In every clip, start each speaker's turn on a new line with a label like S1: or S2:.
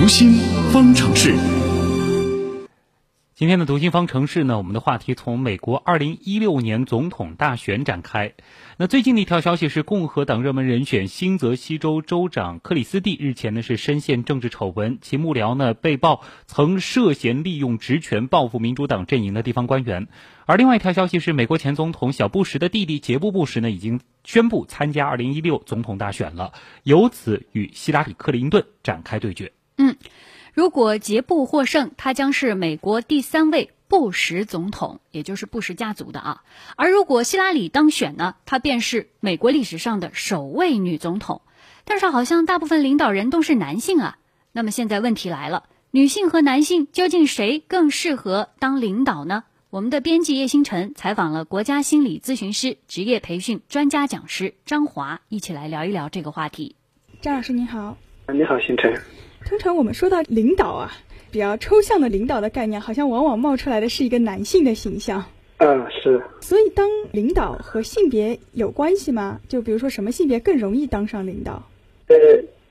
S1: 读心方程式。
S2: 今天的读心方程式呢，我们的话题从美国二零一六年总统大选展开。那最近的一条消息是，共和党热门人选新泽西州州长克里斯蒂日前呢是深陷政治丑闻，其幕僚呢被曝曾涉嫌利用职权报复民主党阵营的地方官员。而另外一条消息是，美国前总统小布什的弟弟杰布·布什呢已经宣布参加二零一六总统大选了，由此与希拉里·克林顿展开对决。
S3: 嗯。如果杰布获胜，他将是美国第三位布什总统，也就是布什家族的啊。而如果希拉里当选呢，她便是美国历史上的首位女总统。但是好像大部分领导人都是男性啊。那么现在问题来了，女性和男性究竟谁更适合当领导呢？我们的编辑叶星辰采访了国家心理咨询师、职业培训专家讲师张华，一起来聊一聊这个话题。
S4: 张老师您好。
S5: 你好，星辰。
S4: 通常我们说到领导啊，比较抽象的领导的概念，好像往往冒出来的是一个男性的形象。
S5: 嗯，是。
S4: 所以，当领导和性别有关系吗？就比如说，什么性别更容易当上领导？
S5: 呃，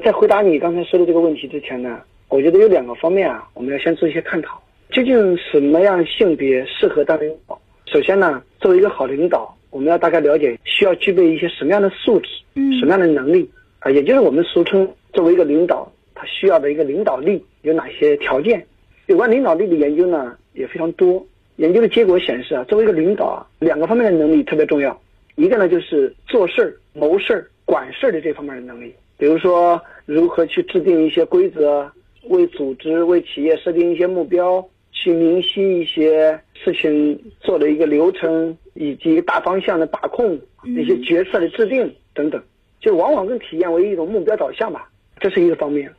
S5: 在回答你刚才说的这个问题之前呢，我觉得有两个方面啊，我们要先做一些探讨。究竟什么样性别适合当领导？首先呢，作为一个好领导，我们要大概了解需要具备一些什么样的素质，嗯，什么样的能力啊，也就是我们俗称作为一个领导。他需要的一个领导力有哪些条件？有关领导力的研究呢也非常多。研究的结果显示啊，作为一个领导啊，两个方面的能力特别重要。一个呢就是做事儿、谋事儿、管事儿的这方面的能力。比如说如何去制定一些规则，为组织、为企业设定一些目标，去明晰一些事情做的一个流程，以及大方向的把控、一些决策的制定等等，就往往更体现为一种目标导向吧。这是一个方面。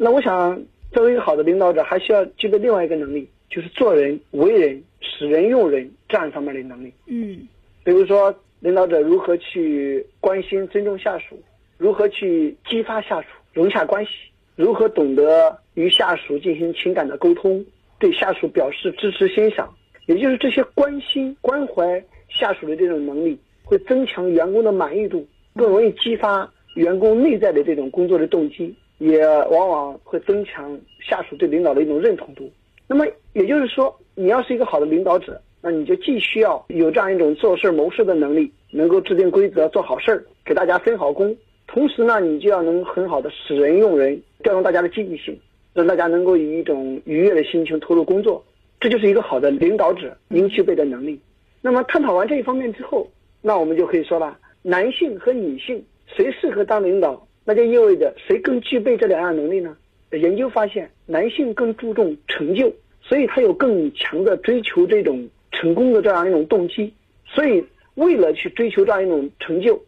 S5: 那我想，作为一个好的领导者，还需要具备另外一个能力，就是做人、为人、使人用人这样一方面的能力。
S4: 嗯，
S5: 比如说，领导者如何去关心、尊重下属，如何去激发下属、融洽关系，如何懂得与下属进行情感的沟通，对下属表示支持、欣赏，也就是这些关心、关怀下属的这种能力，会增强员工的满意度，更容易激发员工内在的这种工作的动机。也往往会增强下属对领导的一种认同度。那么也就是说，你要是一个好的领导者，那你就既需要有这样一种做事谋事的能力，能够制定规则、做好事儿，给大家分好工；同时呢，你就要能很好的使人用人，调动大家的积极性，让大家能够以一种愉悦的心情投入工作。这就是一个好的领导者应具备的能力。那么探讨完这一方面之后，那我们就可以说了：男性和女性谁适合当领导？那就意味着谁更具备这两样能力呢？研究发现，男性更注重成就，所以他有更强的追求这种成功的这样一种动机。所以，为了去追求这样一种成就，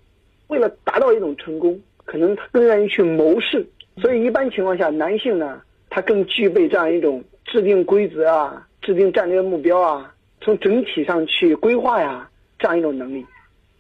S5: 为了达到一种成功，可能他更愿意去谋事。所以，一般情况下，男性呢，他更具备这样一种制定规则啊、制定战略目标啊、从整体上去规划呀这样一种能力。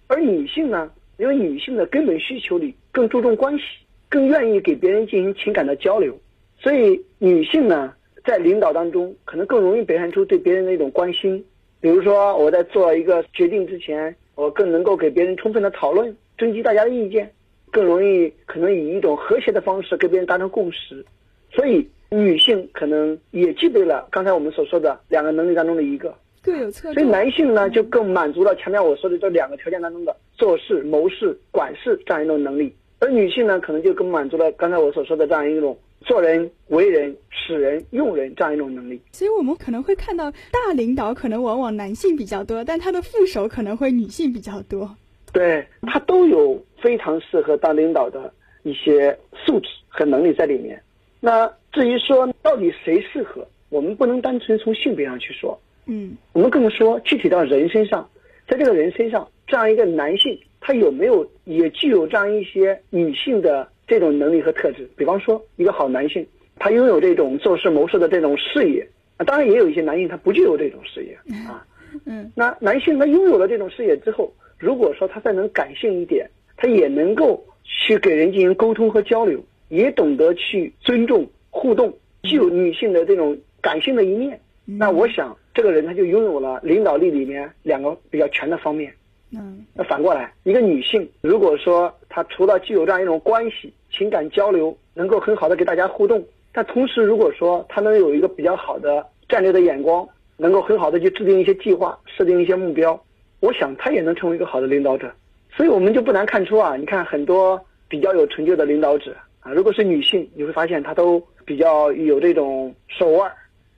S5: 而女性呢？因为女性的根本需求里更注重关系，更愿意给别人进行情感的交流，所以女性呢，在领导当中可能更容易表现出对别人的一种关心。比如说，我在做一个决定之前，我更能够给别人充分的讨论，征集大家的意见，更容易可能以一种和谐的方式跟别人达成共识。所以，女性可能也具备了刚才我们所说的两个能力当中的一个。
S4: 各有侧重，
S5: 所以男性呢就更满足了前面我说的这两个条件当中的做事、谋事、管事这样一种能力，而女性呢可能就更满足了刚才我所说的这样一种做人、为人、使人、用人这样一种能力。
S4: 所以我们可能会看到大领导可能往往男性比较多，但他的副手可能会女性比较多。
S5: 对他都有非常适合当领导的一些素质和能力在里面。那至于说到底谁适合，我们不能单纯从性别上去说。
S4: 嗯，
S5: 我们更说具体到人身上，在这个人身上，这样一个男性，他有没有也具有这样一些女性的这种能力和特质？比方说，一个好男性，他拥有这种做事谋事的这种视野啊。当然，也有一些男性他不具有这种视野啊。
S4: 嗯，
S5: 那男性他拥有了这种视野之后，如果说他再能感性一点，他也能够去给人进行沟通和交流，也懂得去尊重互动，具有女性的这种感性的一面。那我想。这个人他就拥有了领导力里面两个比较全的方面。
S4: 嗯，
S5: 那反过来，一个女性如果说她除了具有这样一种关系、情感交流，能够很好的给大家互动，但同时如果说她能有一个比较好的战略的眼光，能够很好的去制定一些计划，设定一些目标，我想他也能成为一个好的领导者。所以我们就不难看出啊，你看很多比较有成就的领导者啊，如果是女性，你会发现她都比较有这种手腕，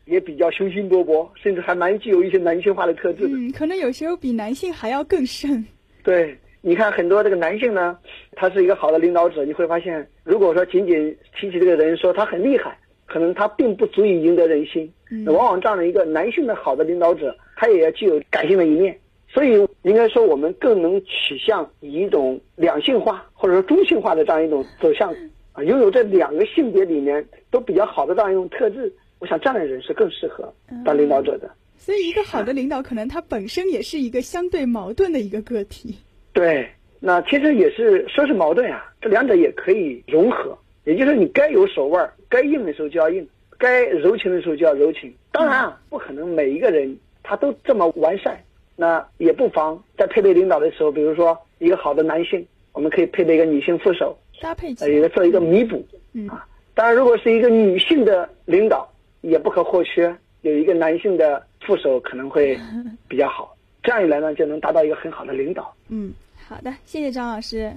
S5: 也比较雄心勃勃，甚至还蛮具有一些男性化的特质的。
S4: 嗯，可能有时候比男性还要更甚。
S5: 对，你看很多这个男性呢，他是一个好的领导者，你会发现，如果说仅仅提起这个人说他很厉害，可能他并不足以赢得人心。
S4: 嗯
S5: 往往这样的一个男性的好的领导者，他也要具有感性的一面。所以应该说，我们更能取向以一种两性化或者说中性化的这样一种走向啊，拥有这两个性别里面都比较好的这样一种特质。我想这样的人是更适合当领导者的。
S4: 所以，一个好的领导，可能他本身也是一个相对矛盾的一个个体。
S5: 对，那其实也是说是矛盾啊，这两者也可以融合。也就是你该有手腕，该硬的时候就要硬，该柔情的时候就要柔情。当然啊，不可能每一个人他都这么完善。那也不妨在配备领导的时候，比如说一个好的男性，我们可以配备一个女性副手，
S4: 搭配起
S5: 呃，一
S4: 来。
S5: 个做一个弥补
S4: 嗯
S5: 啊。当然，如果是一个女性的领导，也不可或缺有一个男性的副手，可能会 比较好。这样一来呢，就能达到一个很好的领导。
S4: 嗯，好的，谢谢张老师。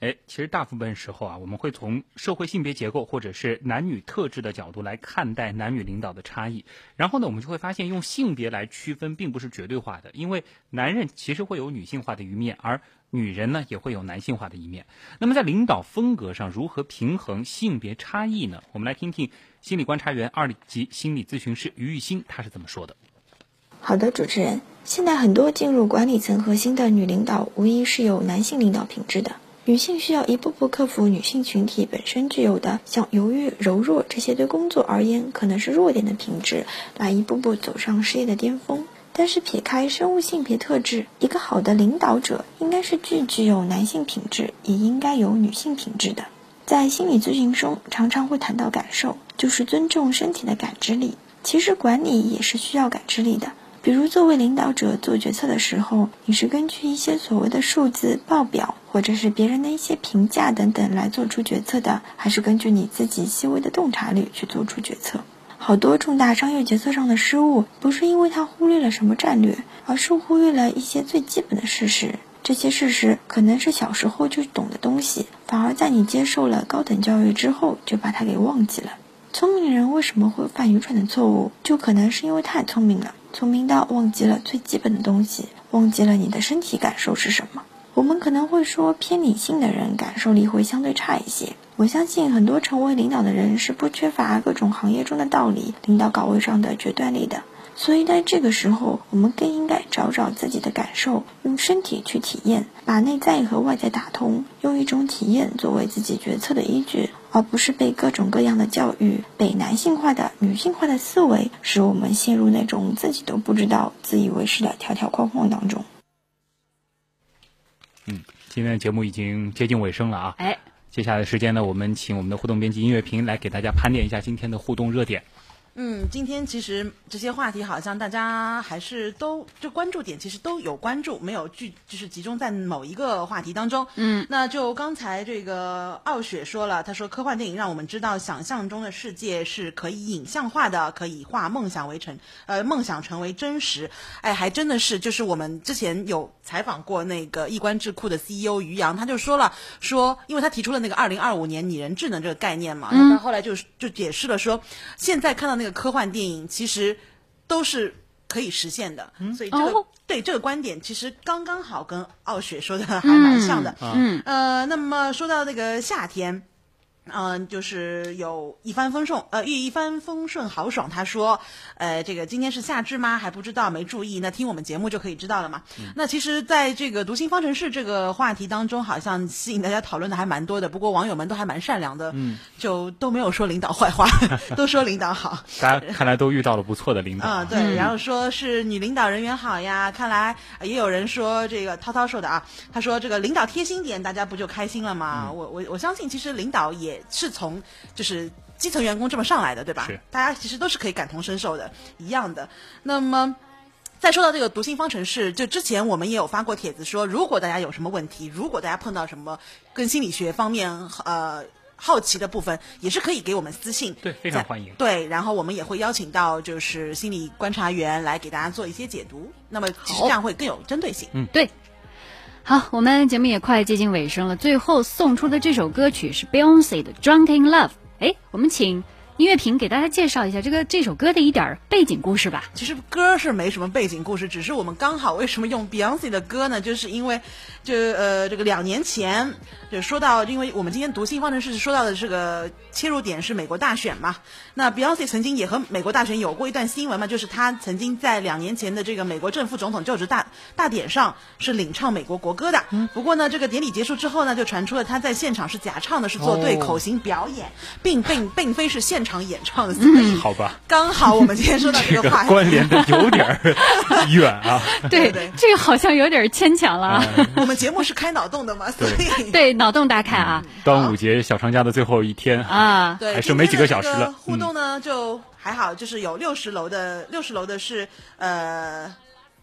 S2: 哎，其实大部分时候啊，我们会从社会性别结构或者是男女特质的角度来看待男女领导的差异。然后呢，我们就会发现用性别来区分并不是绝对化的，因为男人其实会有女性化的一面，而女人呢也会有男性化的一面。那么在领导风格上如何平衡性别差异呢？我们来听听心理观察员二级心理咨询师于玉新他是怎么说的。
S1: 好的，主持人，现在很多进入管理层核心的女领导，无疑是有男性领导品质的。女性需要一步步克服女性群体本身具有的像犹豫、柔弱这些对工作而言可能是弱点的品质，来一步步走上事业的巅峰。但是撇开生物性别特质，一个好的领导者应该是既具有男性品质，也应该有女性品质的。在心理咨询中，常常会谈到感受，就是尊重身体的感知力。其实管理也是需要感知力的。比如，作为领导者做决策的时候，你是根据一些所谓的数字报表，或者是别人的一些评价等等来做出决策的，还是根据你自己细微的洞察力去做出决策？好多重大商业决策上的失误，不是因为他忽略了什么战略，而是忽略了一些最基本的事实。这些事实可能是小时候就懂的东西，反而在你接受了高等教育之后，就把它给忘记了。聪明人为什么会犯愚蠢的错误？就可能是因为太聪明了，聪明到忘记了最基本的东西，忘记了你的身体感受是什么。我们可能会说，偏理性的人感受力会相对差一些。我相信很多成为领导的人是不缺乏各种行业中的道理、领导岗位上的决断力的。所以在这个时候，我们更应该找找自己的感受，用身体去体验，把内在和外在打通，用一种体验作为自己决策的依据，而不是被各种各样的教育、被男性化的、女性化的思维，使我们陷入那种自己都不知道、自以为是的条条框框当中。
S2: 嗯，今天的节目已经接近尾声了啊。
S3: 哎，
S2: 接下来的时间呢，我们请我们的互动编辑音乐评来给大家盘点一下今天的互动热点。
S6: 嗯，今天其实这些话题好像大家还是都就关注点其实都有关注，没有聚就是集中在某一个话题当中。
S3: 嗯，
S6: 那就刚才这个傲雪说了，他说科幻电影让我们知道想象中的世界是可以影像化的，可以化梦想为成呃梦想成为真实。哎，还真的是，就是我们之前有采访过那个易观智库的 CEO 于洋，他就说了，说因为他提出了那个二零二五年拟人智能这个概念嘛，
S3: 嗯
S6: 他后来就就解释了说，现在看到那个科幻电影其实都是可以实现的，所以这个、
S3: 哦
S6: 对这个观点其实刚刚好跟傲雪说的还蛮像的。
S3: 嗯
S6: 呃，那么说到那个夏天。嗯、就是有一帆风顺，呃，一一帆风顺豪爽。他说，呃，这个今天是夏至吗？还不知道，没注意。那听我们节目就可以知道了嘛。那其实，在这个读心方程式这个话题当中，好像吸引大家讨论的还蛮多的。不过网友们都还蛮善良的，嗯，就都没有说领导坏话，都说领导好。
S2: 大家看来都遇到了不错的领导
S6: 啊、对，然后说是女领导人缘好呀，看来呃也有人说这个涛涛说的啊，他说这个领导贴心点，大家不就开心了吗？我我我相信，其实领导也是从就是基层员工这么上来的，对吧？大家其实都是可以感同身受的，一样的。那么。再说到这个读心方程式，就之前我们也有发过帖子说，如果大家有什么问题，如果大家碰到什么跟心理学方面呃好奇的部分，也是可以给我们私信。
S2: 对，非常欢迎。
S6: 对，然后我们也会邀请到就是心理观察员来给大家做一些解读。那么其实这样会更有针对性。
S2: 嗯，
S3: 对。好，我们节目也快接近尾声了，最后送出的这首歌曲是 Beyonce 的《Drunk in Love》。哎，我们请。音乐评给大家介绍一下这个这首歌的一点背景故事吧。
S6: 其实歌是没什么背景故事，只是我们刚好为什么用 Beyonce 的歌呢？就是因为，就呃这个两年前就说到，因为我们今天读新方程式说到的这个切入点是美国大选嘛。那 Beyonce 曾经也和美国大选有过一段新闻嘛，就是他曾经在两年前的这个美国正副总统就职大大典上是领唱美国国歌的。不过呢，这个典礼结束之后呢，就传出了他在现场是假唱的，是做对口型表演，并并并非是现。场演唱的，
S2: 好吧，
S6: 刚好我们今天说到
S2: 这
S6: 个话题
S2: 关联的有点 远啊。
S3: 对对，这个好像有点牵强了。
S6: 我们节目是开脑洞的嘛，所以
S3: 对脑洞大开啊。
S2: 端午节小长假的最后一天
S3: 啊，
S6: 对，
S2: 还剩没几个小时了。
S6: 互动呢就还好，就是有六十楼的，六十楼的是呃。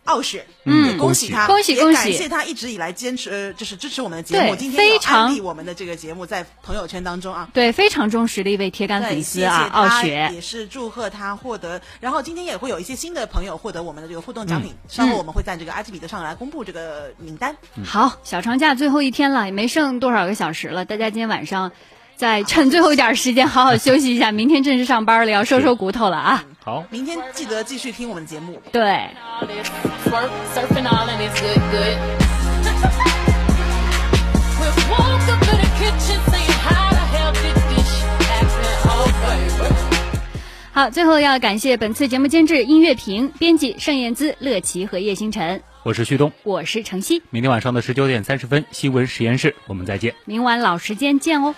S6: 傲雪，
S3: 嗯，
S6: 恭喜他，
S3: 恭喜恭喜，
S6: 感谢他一直以来坚持，呃，就是支持我们的节目，今天
S3: 非常
S6: 安利我们的这个节目在朋友圈当中啊，
S3: 对，非常忠实的一位铁杆粉丝啊，傲雪
S6: 也是祝贺他获得，然后今天也会有一些新的朋友获得我们的这个互动奖品，稍后我们会在这个阿基米德上来公布这个名单。
S3: 好，小长假最后一天了，也没剩多少个小时了，大家今天晚上。再趁最后一点时间好好休息一下，明天正式上班了，要收收骨头了啊！
S2: 好，
S6: 明天记得继续听我们节目。
S3: 对。好，最后要感谢本次节目监制音乐评、编辑盛燕姿、乐琪和叶星辰。
S2: 我是旭东，
S3: 我是程曦。
S2: 明天晚上的十九点三十分，新闻实验室，我们再见。
S3: 明晚老时间见哦。